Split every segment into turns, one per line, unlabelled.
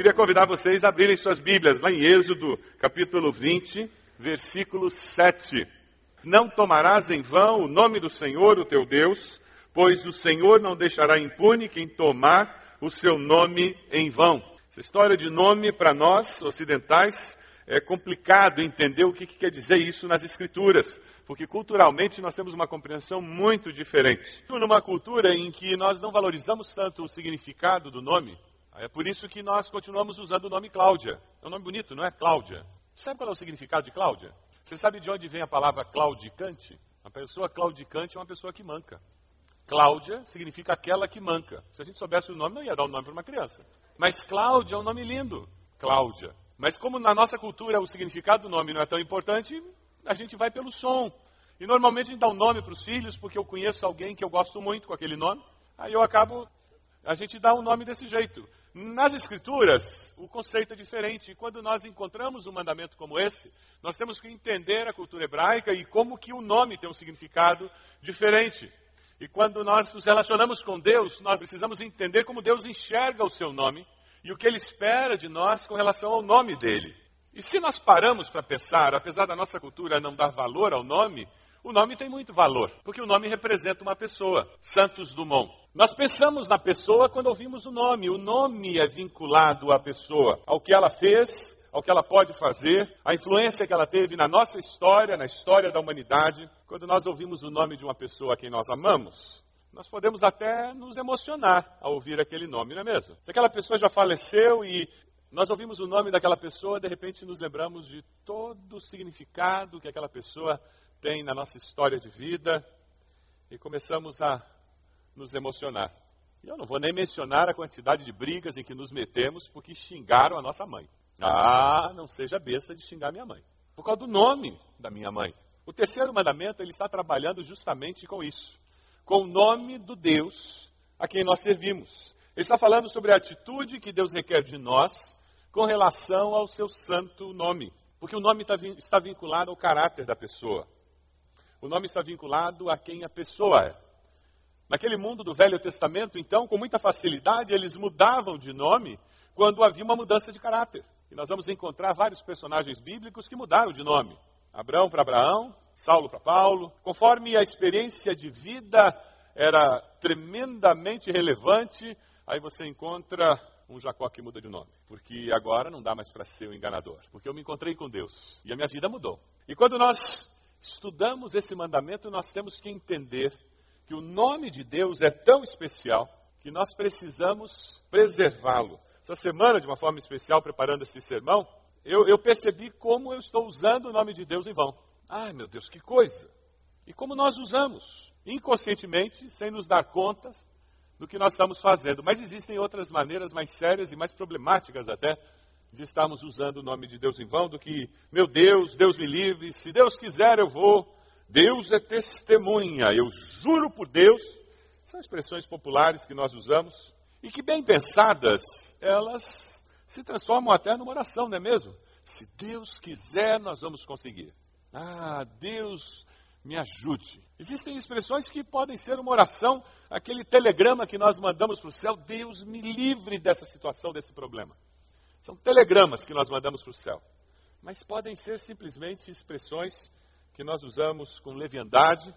Queria convidar vocês a abrirem suas Bíblias lá em Êxodo, capítulo 20, versículo 7. Não tomarás em vão o nome do Senhor, o teu Deus, pois o Senhor não deixará impune quem tomar o seu nome em vão. Essa história de nome para nós ocidentais é complicado entender o que, que quer dizer isso nas Escrituras, porque culturalmente nós temos uma compreensão muito diferente. Numa cultura em que nós não valorizamos tanto o significado do nome, é por isso que nós continuamos usando o nome Cláudia. É um nome bonito, não é? Cláudia. Sabe qual é o significado de Cláudia? Você sabe de onde vem a palavra claudicante? Uma pessoa claudicante é uma pessoa que manca. Cláudia significa aquela que manca. Se a gente soubesse o nome, não ia dar o um nome para uma criança. Mas Cláudia é um nome lindo. Cláudia. Mas como na nossa cultura o significado do nome não é tão importante, a gente vai pelo som. E normalmente a gente dá um nome para os filhos porque eu conheço alguém que eu gosto muito com aquele nome. Aí eu acabo, a gente dá um nome desse jeito. Nas Escrituras, o conceito é diferente. E quando nós encontramos um mandamento como esse, nós temos que entender a cultura hebraica e como que o nome tem um significado diferente. E quando nós nos relacionamos com Deus, nós precisamos entender como Deus enxerga o seu nome e o que ele espera de nós com relação ao nome dele. E se nós paramos para pensar, apesar da nossa cultura não dar valor ao nome, o nome tem muito valor, porque o nome representa uma pessoa, Santos Dumont. Nós pensamos na pessoa quando ouvimos o nome. O nome é vinculado à pessoa, ao que ela fez, ao que ela pode fazer, a influência que ela teve na nossa história, na história da humanidade. Quando nós ouvimos o nome de uma pessoa a quem nós amamos, nós podemos até nos emocionar ao ouvir aquele nome, não é mesmo? Se aquela pessoa já faleceu e nós ouvimos o nome daquela pessoa, de repente nos lembramos de todo o significado que aquela pessoa tem na nossa história de vida e começamos a nos emocionar. E eu não vou nem mencionar a quantidade de brigas em que nos metemos porque xingaram a nossa mãe. Ah, não seja besta de xingar minha mãe. Por causa do nome da minha mãe. O terceiro mandamento, ele está trabalhando justamente com isso. Com o nome do Deus a quem nós servimos. Ele está falando sobre a atitude que Deus requer de nós com relação ao seu santo nome. Porque o nome está vinculado ao caráter da pessoa. O nome está vinculado a quem a pessoa é. Naquele mundo do Velho Testamento, então, com muita facilidade, eles mudavam de nome quando havia uma mudança de caráter. E nós vamos encontrar vários personagens bíblicos que mudaram de nome. Abraão para Abraão, Saulo para Paulo, conforme a experiência de vida era tremendamente relevante, aí você encontra um Jacó que muda de nome. Porque agora não dá mais para ser o enganador. Porque eu me encontrei com Deus e a minha vida mudou. E quando nós estudamos esse mandamento, nós temos que entender que o nome de Deus é tão especial que nós precisamos preservá-lo. Essa semana, de uma forma especial, preparando esse sermão, eu, eu percebi como eu estou usando o nome de Deus em vão. Ai, meu Deus, que coisa! E como nós usamos, inconscientemente, sem nos dar conta do que nós estamos fazendo. Mas existem outras maneiras mais sérias e mais problemáticas até de estarmos usando o nome de Deus em vão, do que, meu Deus, Deus me livre, se Deus quiser eu vou, Deus é testemunha, eu juro por Deus. São expressões populares que nós usamos e que, bem pensadas, elas se transformam até numa oração, não é mesmo? Se Deus quiser, nós vamos conseguir. Ah, Deus me ajude. Existem expressões que podem ser uma oração, aquele telegrama que nós mandamos para o céu, Deus me livre dessa situação, desse problema. São telegramas que nós mandamos para o céu. Mas podem ser simplesmente expressões que nós usamos com leviandade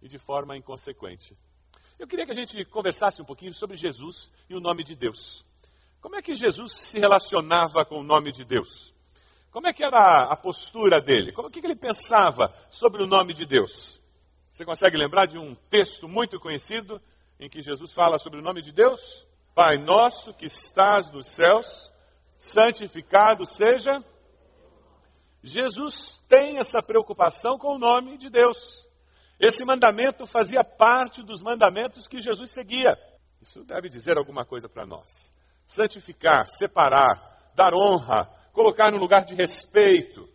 e de forma inconsequente. Eu queria que a gente conversasse um pouquinho sobre Jesus e o nome de Deus. Como é que Jesus se relacionava com o nome de Deus? Como é que era a postura dele? Como que ele pensava sobre o nome de Deus? Você consegue lembrar de um texto muito conhecido em que Jesus fala sobre o nome de Deus? Pai nosso que estás nos céus, santificado seja. Jesus tem essa preocupação com o nome de Deus. Esse mandamento fazia parte dos mandamentos que Jesus seguia. Isso deve dizer alguma coisa para nós. Santificar, separar, dar honra, colocar no lugar de respeito.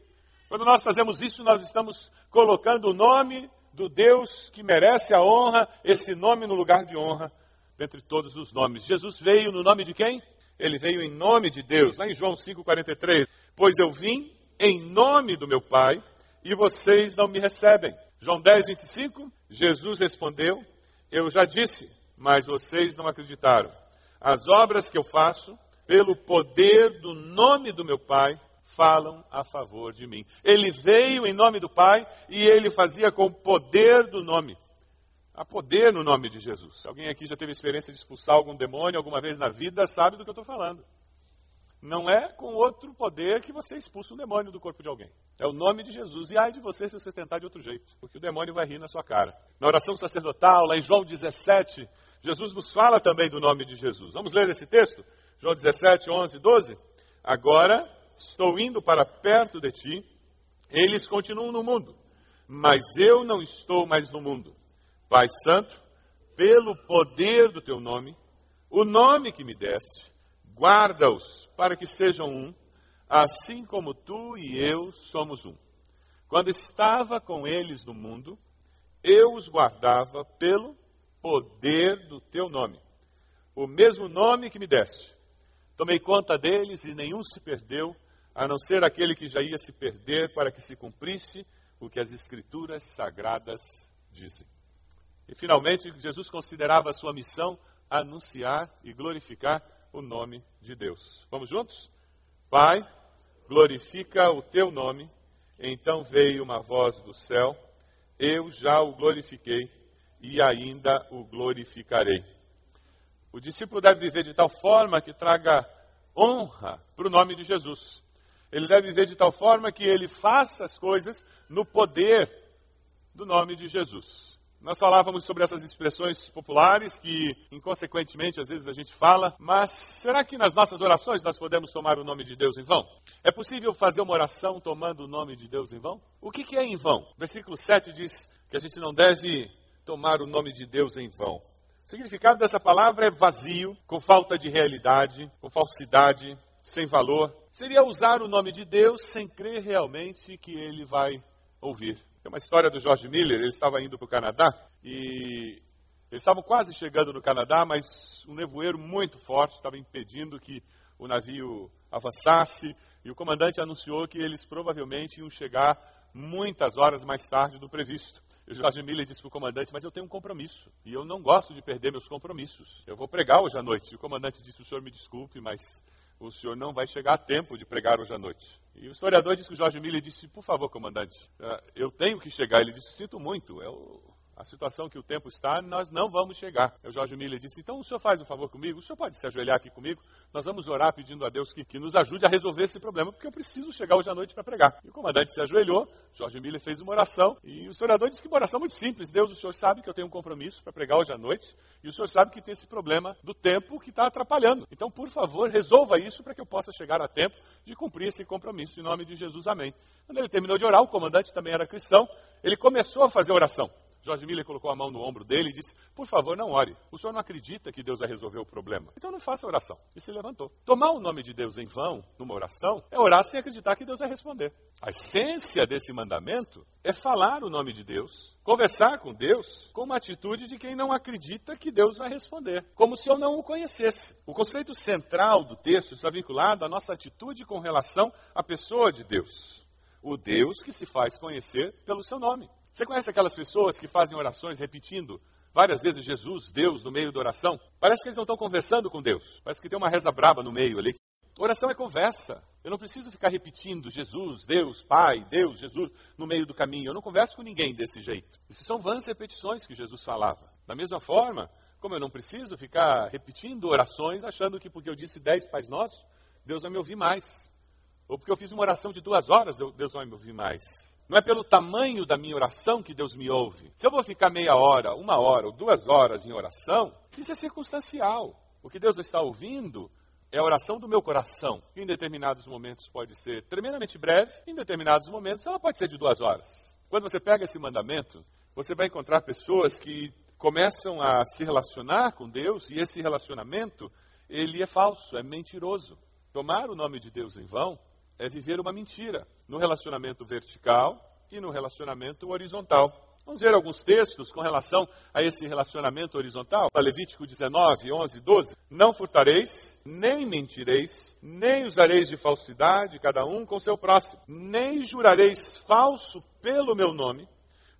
Quando nós fazemos isso, nós estamos colocando o nome do Deus que merece a honra, esse nome no lugar de honra, dentre todos os nomes. Jesus veio no nome de quem? Ele veio em nome de Deus, lá em João 5,43. Pois eu vim em nome do meu Pai e vocês não me recebem. João 10, 25. Jesus respondeu: Eu já disse, mas vocês não acreditaram. As obras que eu faço, pelo poder do nome do meu Pai, falam a favor de mim. Ele veio em nome do Pai e ele fazia com o poder do nome. Há poder no nome de Jesus. Alguém aqui já teve experiência de expulsar algum demônio alguma vez na vida, sabe do que eu estou falando. Não é com outro poder que você expulsa um demônio do corpo de alguém. É o nome de Jesus. E ai de você se você tentar de outro jeito, porque o demônio vai rir na sua cara. Na oração sacerdotal, lá em João 17, Jesus nos fala também do nome de Jesus. Vamos ler esse texto? João 17, 11, 12. Agora estou indo para perto de ti, eles continuam no mundo, mas eu não estou mais no mundo Pai Santo, pelo poder do teu nome, o nome que me deste, guarda-os para que sejam um, assim como tu e eu somos um. Quando estava com eles no mundo, eu os guardava pelo poder do teu nome, o mesmo nome que me deste. Tomei conta deles e nenhum se perdeu, a não ser aquele que já ia se perder para que se cumprisse o que as Escrituras sagradas dizem. E finalmente, Jesus considerava a sua missão anunciar e glorificar o nome de Deus. Vamos juntos? Pai, glorifica o teu nome. Então veio uma voz do céu: Eu já o glorifiquei e ainda o glorificarei. O discípulo deve viver de tal forma que traga honra para o nome de Jesus. Ele deve viver de tal forma que ele faça as coisas no poder do nome de Jesus. Nós falávamos sobre essas expressões populares que, inconsequentemente, às vezes a gente fala, mas será que nas nossas orações nós podemos tomar o nome de Deus em vão? É possível fazer uma oração tomando o nome de Deus em vão? O que, que é em vão? Versículo 7 diz que a gente não deve tomar o nome de Deus em vão. O significado dessa palavra é vazio, com falta de realidade, com falsidade, sem valor. Seria usar o nome de Deus sem crer realmente que ele vai ouvir. Tem uma história do George Miller, ele estava indo para o Canadá e eles estavam quase chegando no Canadá, mas um nevoeiro muito forte estava impedindo que o navio avançasse e o comandante anunciou que eles provavelmente iam chegar muitas horas mais tarde do previsto. E o Jorge Miller disse para o comandante, mas eu tenho um compromisso e eu não gosto de perder meus compromissos. Eu vou pregar hoje à noite. E o comandante disse, o senhor me desculpe, mas o senhor não vai chegar a tempo de pregar hoje à noite. E o historiador disse que o Jorge Miller disse, por favor, comandante, eh, eu tenho que chegar. Ele disse, sinto muito, é a situação que o tempo está, nós não vamos chegar. O Jorge Miller disse: então o senhor faz um favor comigo, o senhor pode se ajoelhar aqui comigo, nós vamos orar pedindo a Deus que, que nos ajude a resolver esse problema, porque eu preciso chegar hoje à noite para pregar. E o comandante se ajoelhou, Jorge Miller fez uma oração, e o historiador disse que uma oração muito simples: Deus, o senhor sabe que eu tenho um compromisso para pregar hoje à noite, e o senhor sabe que tem esse problema do tempo que está atrapalhando. Então, por favor, resolva isso para que eu possa chegar a tempo de cumprir esse compromisso. Em nome de Jesus, amém. Quando ele terminou de orar, o comandante também era cristão, ele começou a fazer oração. George Miller colocou a mão no ombro dele e disse: Por favor, não ore. O senhor não acredita que Deus vai resolver o problema. Então não faça oração. E se levantou. Tomar o nome de Deus em vão, numa oração, é orar sem acreditar que Deus vai responder. A essência desse mandamento é falar o nome de Deus, conversar com Deus com uma atitude de quem não acredita que Deus vai responder, como se eu não o conhecesse. O conceito central do texto está vinculado à nossa atitude com relação à pessoa de Deus. O Deus que se faz conhecer pelo seu nome. Você conhece aquelas pessoas que fazem orações repetindo várias vezes Jesus, Deus, no meio da oração? Parece que eles não estão conversando com Deus. Parece que tem uma reza braba no meio ali. Oração é conversa. Eu não preciso ficar repetindo Jesus, Deus, Pai, Deus, Jesus no meio do caminho. Eu não converso com ninguém desse jeito. Isso são vãs repetições que Jesus falava. Da mesma forma, como eu não preciso ficar repetindo orações achando que porque eu disse dez Pais Nossos, Deus vai me ouvir mais. Ou porque eu fiz uma oração de duas horas, Deus vai me ouvir mais. Não é pelo tamanho da minha oração que Deus me ouve. Se eu vou ficar meia hora, uma hora ou duas horas em oração, isso é circunstancial. O que Deus está ouvindo é a oração do meu coração. Em determinados momentos pode ser tremendamente breve, em determinados momentos ela pode ser de duas horas. Quando você pega esse mandamento, você vai encontrar pessoas que começam a se relacionar com Deus e esse relacionamento ele é falso, é mentiroso. Tomar o nome de Deus em vão é viver uma mentira no relacionamento vertical e no relacionamento horizontal. Vamos ver alguns textos com relação a esse relacionamento horizontal. Levítico 19, 11, 12. Não furtareis, nem mentireis, nem usareis de falsidade, cada um com seu próximo, nem jurareis falso pelo meu nome,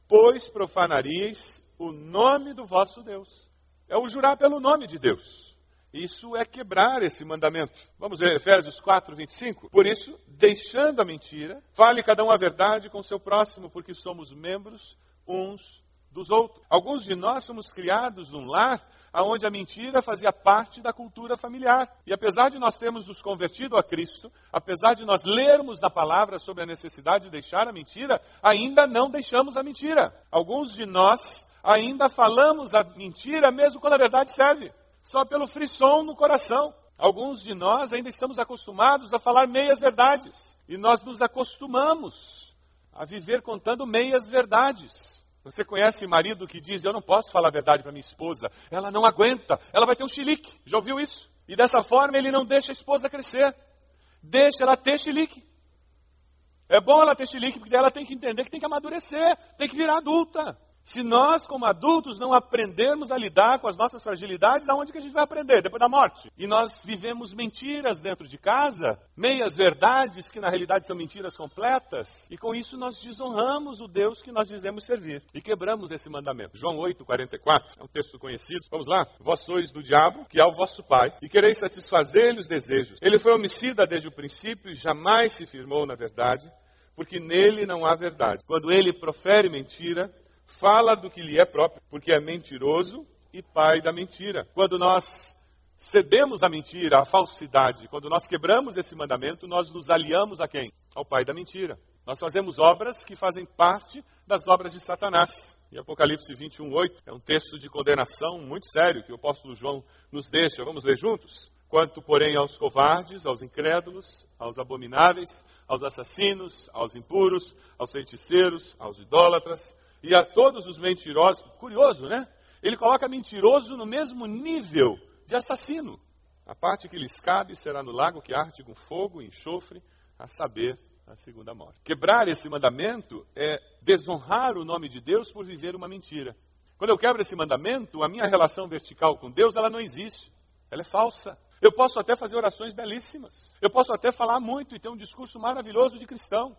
pois profanaríeis o nome do vosso Deus. É o jurar pelo nome de Deus. Isso é quebrar esse mandamento. Vamos ver Efésios 4, 25. Por isso, deixando a mentira, fale cada um a verdade com seu próximo, porque somos membros uns dos outros. Alguns de nós somos criados num lar onde a mentira fazia parte da cultura familiar. E apesar de nós termos nos convertido a Cristo, apesar de nós lermos na palavra sobre a necessidade de deixar a mentira, ainda não deixamos a mentira. Alguns de nós ainda falamos a mentira mesmo quando a verdade serve só pelo frisson no coração. Alguns de nós ainda estamos acostumados a falar meias verdades. E nós nos acostumamos a viver contando meias verdades. Você conhece marido que diz: Eu não posso falar a verdade para minha esposa, ela não aguenta, ela vai ter um chilique. Já ouviu isso? E dessa forma ele não deixa a esposa crescer, deixa ela ter chilique. É bom ela ter chilique, porque ela tem que entender que tem que amadurecer, tem que virar adulta. Se nós, como adultos, não aprendermos a lidar com as nossas fragilidades, aonde que a gente vai aprender? Depois da morte. E nós vivemos mentiras dentro de casa, meias verdades que na realidade são mentiras completas, e com isso nós desonramos o Deus que nós dizemos servir. E quebramos esse mandamento. João 8, 44, é um texto conhecido. Vamos lá? Vós sois do diabo, que é o vosso pai, e quereis satisfazer-lhe os desejos. Ele foi homicida desde o princípio e jamais se firmou na verdade, porque nele não há verdade. Quando ele profere mentira, fala do que lhe é próprio, porque é mentiroso e pai da mentira. Quando nós cedemos à mentira, à falsidade, quando nós quebramos esse mandamento, nós nos aliamos a quem? Ao pai da mentira. Nós fazemos obras que fazem parte das obras de Satanás. E Apocalipse 21, 8 é um texto de condenação muito sério que o apóstolo João nos deixa. Vamos ler juntos? Quanto, porém, aos covardes, aos incrédulos, aos abomináveis, aos assassinos, aos impuros, aos feiticeiros, aos idólatras, e a todos os mentirosos. Curioso, né? Ele coloca mentiroso no mesmo nível de assassino. A parte que lhes cabe será no lago que arde com fogo e enxofre, a saber, a segunda morte. Quebrar esse mandamento é desonrar o nome de Deus por viver uma mentira. Quando eu quebro esse mandamento, a minha relação vertical com Deus, ela não existe. Ela é falsa. Eu posso até fazer orações belíssimas. Eu posso até falar muito e ter um discurso maravilhoso de cristão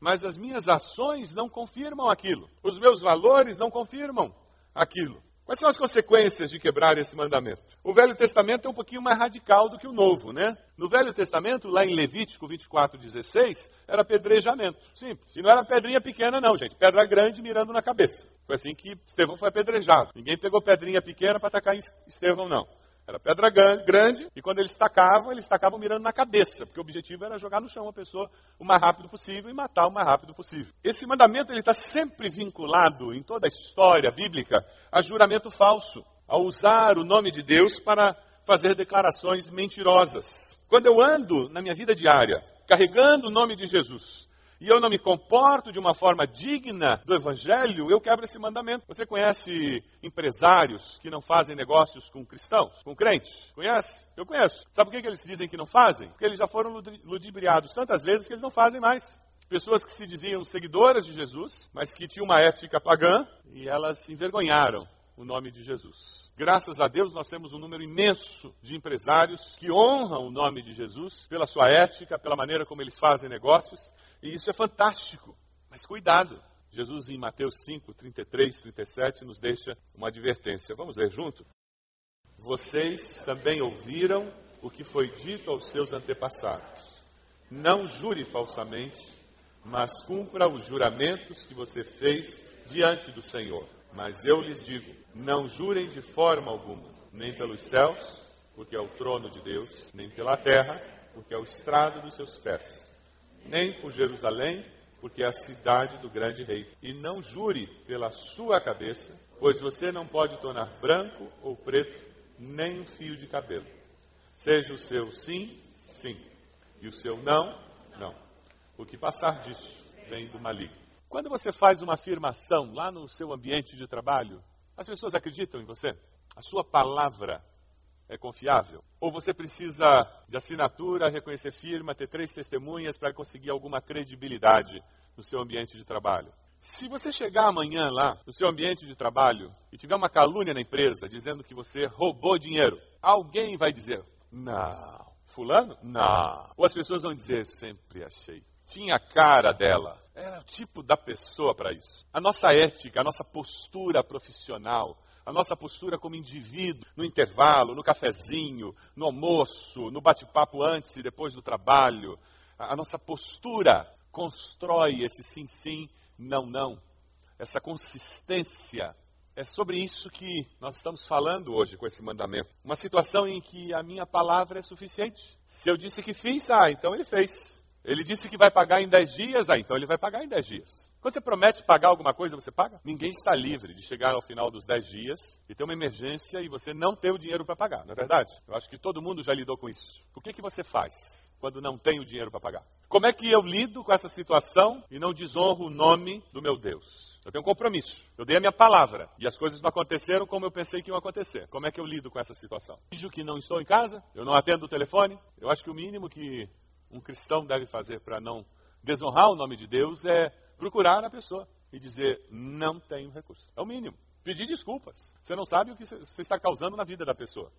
mas as minhas ações não confirmam aquilo. Os meus valores não confirmam aquilo. Quais são as consequências de quebrar esse mandamento? O Velho Testamento é um pouquinho mais radical do que o Novo, né? No Velho Testamento, lá em Levítico 24, 16, era apedrejamento. Simples. E não era pedrinha pequena, não, gente. Pedra grande mirando na cabeça. Foi assim que Estevão foi apedrejado. Ninguém pegou pedrinha pequena para atacar Estevão, não. Era pedra grande e quando eles tacavam, eles tacavam mirando na cabeça, porque o objetivo era jogar no chão a pessoa o mais rápido possível e matar o mais rápido possível. Esse mandamento ele está sempre vinculado em toda a história bíblica a juramento falso, a usar o nome de Deus para fazer declarações mentirosas. Quando eu ando na minha vida diária carregando o nome de Jesus, e eu não me comporto de uma forma digna do Evangelho, eu quebro esse mandamento. Você conhece empresários que não fazem negócios com cristãos, com crentes? Conhece? Eu conheço. Sabe por que eles dizem que não fazem? Porque eles já foram ludibriados tantas vezes que eles não fazem mais. Pessoas que se diziam seguidoras de Jesus, mas que tinham uma ética pagã e elas envergonharam o nome de Jesus. Graças a Deus, nós temos um número imenso de empresários que honram o nome de Jesus pela sua ética, pela maneira como eles fazem negócios e isso é fantástico. Mas cuidado. Jesus, em Mateus 5, 33, 37, nos deixa uma advertência. Vamos ler junto? Vocês também ouviram o que foi dito aos seus antepassados. Não jure falsamente, mas cumpra os juramentos que você fez diante do Senhor. Mas eu lhes digo: não jurem de forma alguma, nem pelos céus, porque é o trono de Deus, nem pela terra, porque é o estrado dos seus pés nem por Jerusalém, porque é a cidade do grande rei. E não jure pela sua cabeça, pois você não pode tornar branco ou preto nem um fio de cabelo. Seja o seu sim, sim, e o seu não, não. O que passar disso vem do maligno. Quando você faz uma afirmação lá no seu ambiente de trabalho, as pessoas acreditam em você? A sua palavra é confiável? Ou você precisa de assinatura, reconhecer firma, ter três testemunhas para conseguir alguma credibilidade no seu ambiente de trabalho? Se você chegar amanhã lá no seu ambiente de trabalho e tiver uma calúnia na empresa dizendo que você roubou dinheiro, alguém vai dizer: Não. Fulano? Não. Ou as pessoas vão dizer: Sempre achei. Tinha a cara dela. Era o tipo da pessoa para isso. A nossa ética, a nossa postura profissional, a nossa postura como indivíduo, no intervalo, no cafezinho, no almoço, no bate-papo antes e depois do trabalho. A nossa postura constrói esse sim, sim, não, não. Essa consistência. É sobre isso que nós estamos falando hoje com esse mandamento. Uma situação em que a minha palavra é suficiente. Se eu disse que fiz, ah, então ele fez. Ele disse que vai pagar em 10 dias, ah, então ele vai pagar em 10 dias. Quando você promete pagar alguma coisa, você paga? Ninguém está livre de chegar ao final dos 10 dias e ter uma emergência e você não ter o dinheiro para pagar, não é verdade? Eu acho que todo mundo já lidou com isso. O que, que você faz quando não tem o dinheiro para pagar? Como é que eu lido com essa situação e não desonro o nome do meu Deus? Eu tenho um compromisso. Eu dei a minha palavra. E as coisas não aconteceram como eu pensei que iam acontecer. Como é que eu lido com essa situação? Digo que não estou em casa, eu não atendo o telefone. Eu acho que o mínimo que um cristão deve fazer para não desonrar o nome de Deus é procurar a pessoa e dizer: não tenho recurso. É o mínimo. Pedir desculpas. Você não sabe o que você está causando na vida da pessoa.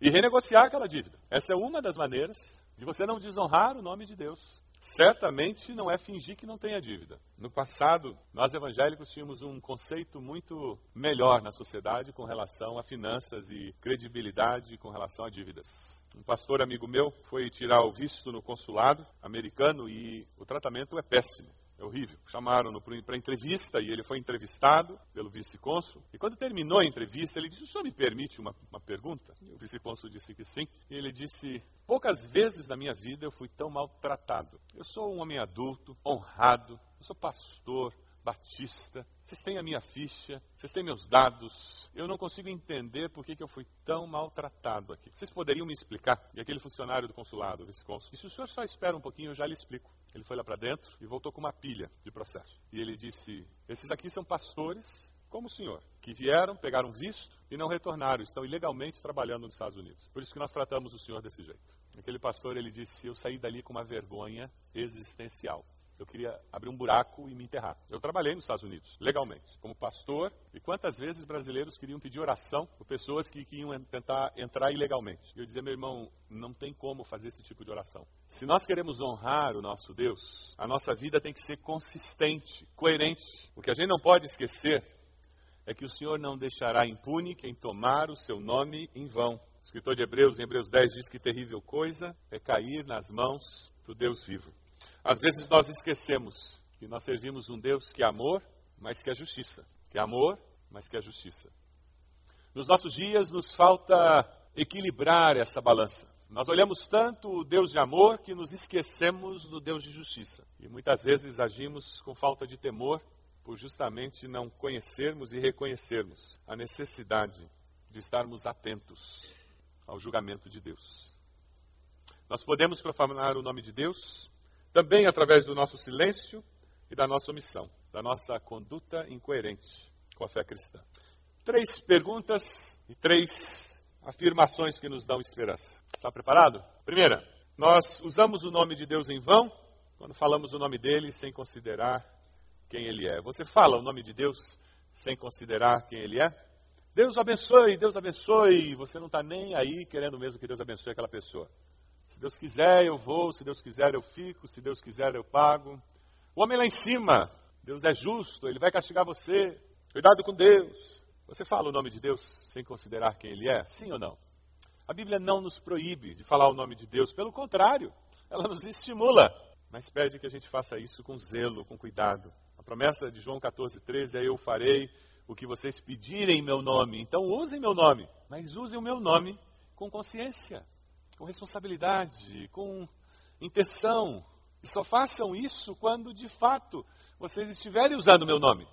E renegociar aquela dívida. Essa é uma das maneiras de você não desonrar o nome de Deus. Certamente não é fingir que não tenha dívida. No passado, nós evangélicos tínhamos um conceito muito melhor na sociedade com relação a finanças e credibilidade com relação a dívidas. Um pastor amigo meu foi tirar o visto no consulado americano e o tratamento é péssimo. É horrível. Chamaram-no para entrevista e ele foi entrevistado pelo vice-cônsul. E quando terminou a entrevista, ele disse: O senhor me permite uma, uma pergunta? E o vice-cônsul disse que sim. E ele disse: Poucas vezes na minha vida eu fui tão maltratado. Eu sou um homem adulto, honrado, eu sou pastor, Batista, vocês têm a minha ficha, vocês têm meus dados, eu não consigo entender por que, eu fui tão maltratado aqui. Vocês poderiam me explicar? E aquele funcionário do consulado, o vice-consul, e se o senhor só espera um pouquinho, eu já lhe explico. Ele foi lá para dentro e voltou com uma pilha de processo. E ele disse: Esses aqui são pastores como o senhor, que vieram, pegaram visto e não retornaram, estão ilegalmente trabalhando nos Estados Unidos. Por isso que nós tratamos o senhor desse jeito. Aquele pastor, ele disse: Eu saí dali com uma vergonha existencial. Eu queria abrir um buraco e me enterrar. Eu trabalhei nos Estados Unidos, legalmente, como pastor. E quantas vezes brasileiros queriam pedir oração por pessoas que, que iam tentar entrar ilegalmente? Eu dizia, meu irmão, não tem como fazer esse tipo de oração. Se nós queremos honrar o nosso Deus, a nossa vida tem que ser consistente, coerente. O que a gente não pode esquecer é que o Senhor não deixará impune quem tomar o seu nome em vão. O escritor de Hebreus, em Hebreus 10, diz que terrível coisa é cair nas mãos do Deus vivo. Às vezes nós esquecemos que nós servimos um Deus que é amor, mas que é justiça. que é amor, mas que é justiça. Nos nossos dias nos falta equilibrar essa balança. Nós olhamos tanto o Deus de amor que nos esquecemos do Deus de justiça. E muitas vezes agimos com falta de temor por justamente não conhecermos e reconhecermos a necessidade de estarmos atentos ao julgamento de Deus. Nós podemos profanar o nome de Deus também através do nosso silêncio e da nossa omissão, da nossa conduta incoerente com a fé cristã. Três perguntas e três afirmações que nos dão esperança. Está preparado? Primeira, nós usamos o nome de Deus em vão quando falamos o nome dele sem considerar quem ele é. Você fala o nome de Deus sem considerar quem ele é? Deus abençoe, Deus abençoe. Você não está nem aí querendo mesmo que Deus abençoe aquela pessoa. Se Deus quiser, eu vou. Se Deus quiser, eu fico. Se Deus quiser, eu pago. O homem lá em cima, Deus é justo, ele vai castigar você. Cuidado com Deus. Você fala o nome de Deus sem considerar quem ele é? Sim ou não? A Bíblia não nos proíbe de falar o nome de Deus, pelo contrário, ela nos estimula, mas pede que a gente faça isso com zelo, com cuidado. A promessa de João 14, 13 é: Eu farei o que vocês pedirem em meu nome. Então usem meu nome, mas usem o meu nome com consciência com responsabilidade, com intenção. E só façam isso quando de fato vocês estiverem usando o meu nome,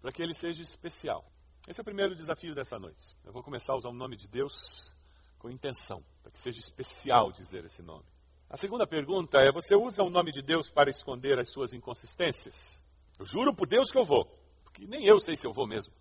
para que ele seja especial. Esse é o primeiro desafio dessa noite. Eu vou começar a usar o nome de Deus com intenção, para que seja especial dizer esse nome. A segunda pergunta é: você usa o nome de Deus para esconder as suas inconsistências? Eu juro por Deus que eu vou, porque nem eu sei se eu vou mesmo.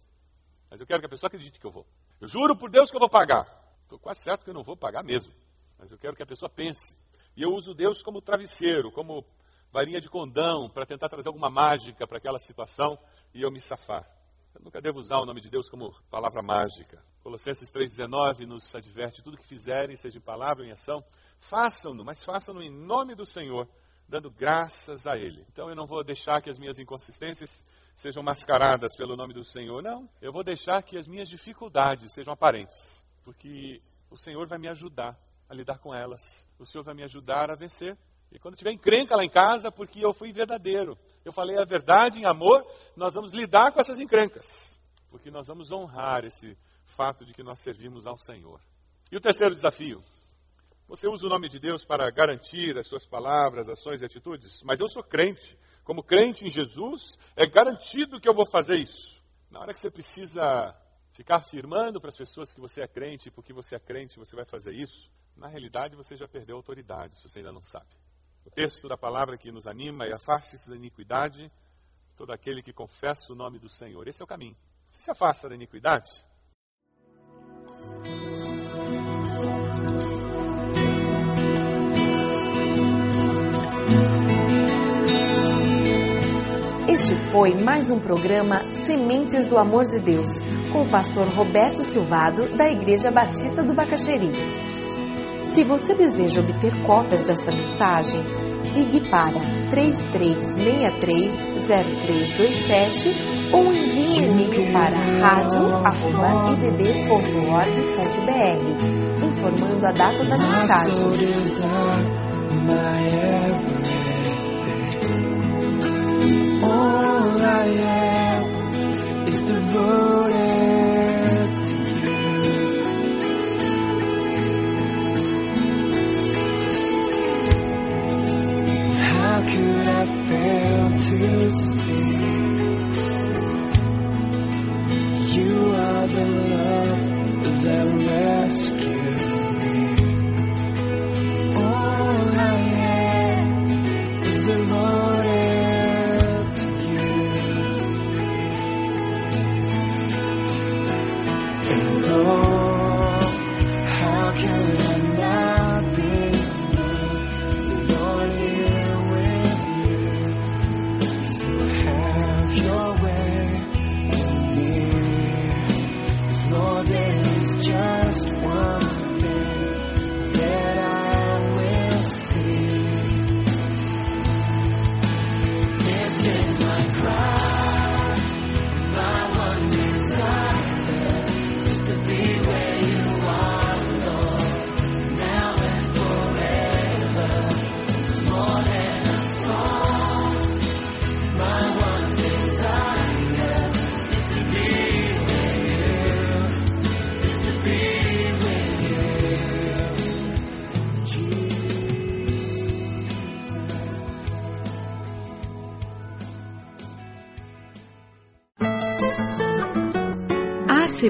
Mas eu quero que a pessoa acredite que eu vou. Eu juro por Deus que eu vou pagar. Estou quase certo que eu não vou pagar mesmo mas eu quero que a pessoa pense. E eu uso Deus como travesseiro, como varinha de condão, para tentar trazer alguma mágica para aquela situação e eu me safar. Eu nunca devo usar o nome de Deus como palavra mágica. Colossenses 3,19 nos adverte: tudo que fizerem, seja em palavra ou em ação, façam-no, mas façam-no em nome do Senhor, dando graças a Ele. Então eu não vou deixar que as minhas inconsistências sejam mascaradas pelo nome do Senhor, não. Eu vou deixar que as minhas dificuldades sejam aparentes, porque o Senhor vai me ajudar a lidar com elas. O Senhor vai me ajudar a vencer. E quando tiver encrenca lá em casa, porque eu fui verdadeiro, eu falei a verdade em amor, nós vamos lidar com essas encrencas. Porque nós vamos honrar esse fato de que nós servimos ao Senhor. E o terceiro desafio. Você usa o nome de Deus para garantir as suas palavras, ações e atitudes? Mas eu sou crente. Como crente em Jesus, é garantido que eu vou fazer isso. Na hora que você precisa ficar afirmando para as pessoas que você é crente, porque você é crente, você vai fazer isso, na realidade você já perdeu a autoridade, se você ainda não sabe. O texto da palavra que nos anima é afaste-se da iniquidade todo aquele que confessa o nome do Senhor. Esse é o caminho. Se se afasta da iniquidade,
Este foi mais um programa Sementes do Amor de Deus, com o pastor Roberto Silvado, da Igreja Batista do Bacaxeri. Se você deseja obter cópias dessa mensagem, ligue para 33630327 ou envie e-mail para radio@ibb.org.br, informando a data da mensagem. is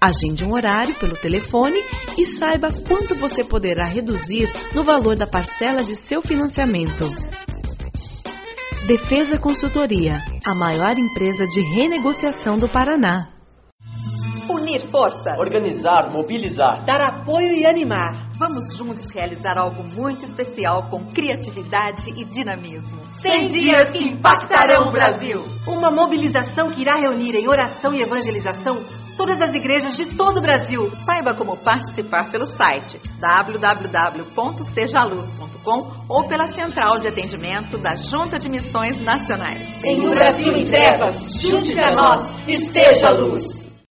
Agende um horário pelo telefone e saiba quanto você poderá reduzir no valor da parcela de seu financiamento. Defesa Consultoria, a maior empresa de renegociação do Paraná.
Unir forças.
Organizar, mobilizar.
Dar apoio e animar.
Vamos juntos realizar algo muito especial com criatividade e dinamismo.
100 dias que impactarão o Brasil. Uma mobilização que irá reunir em oração e evangelização todas as igrejas de todo o Brasil.
Saiba como participar pelo site www.sejaluz.com ou pela central de atendimento da Junta de Missões Nacionais.
Em um Brasil em trevas, junte-se a nós e seja luz.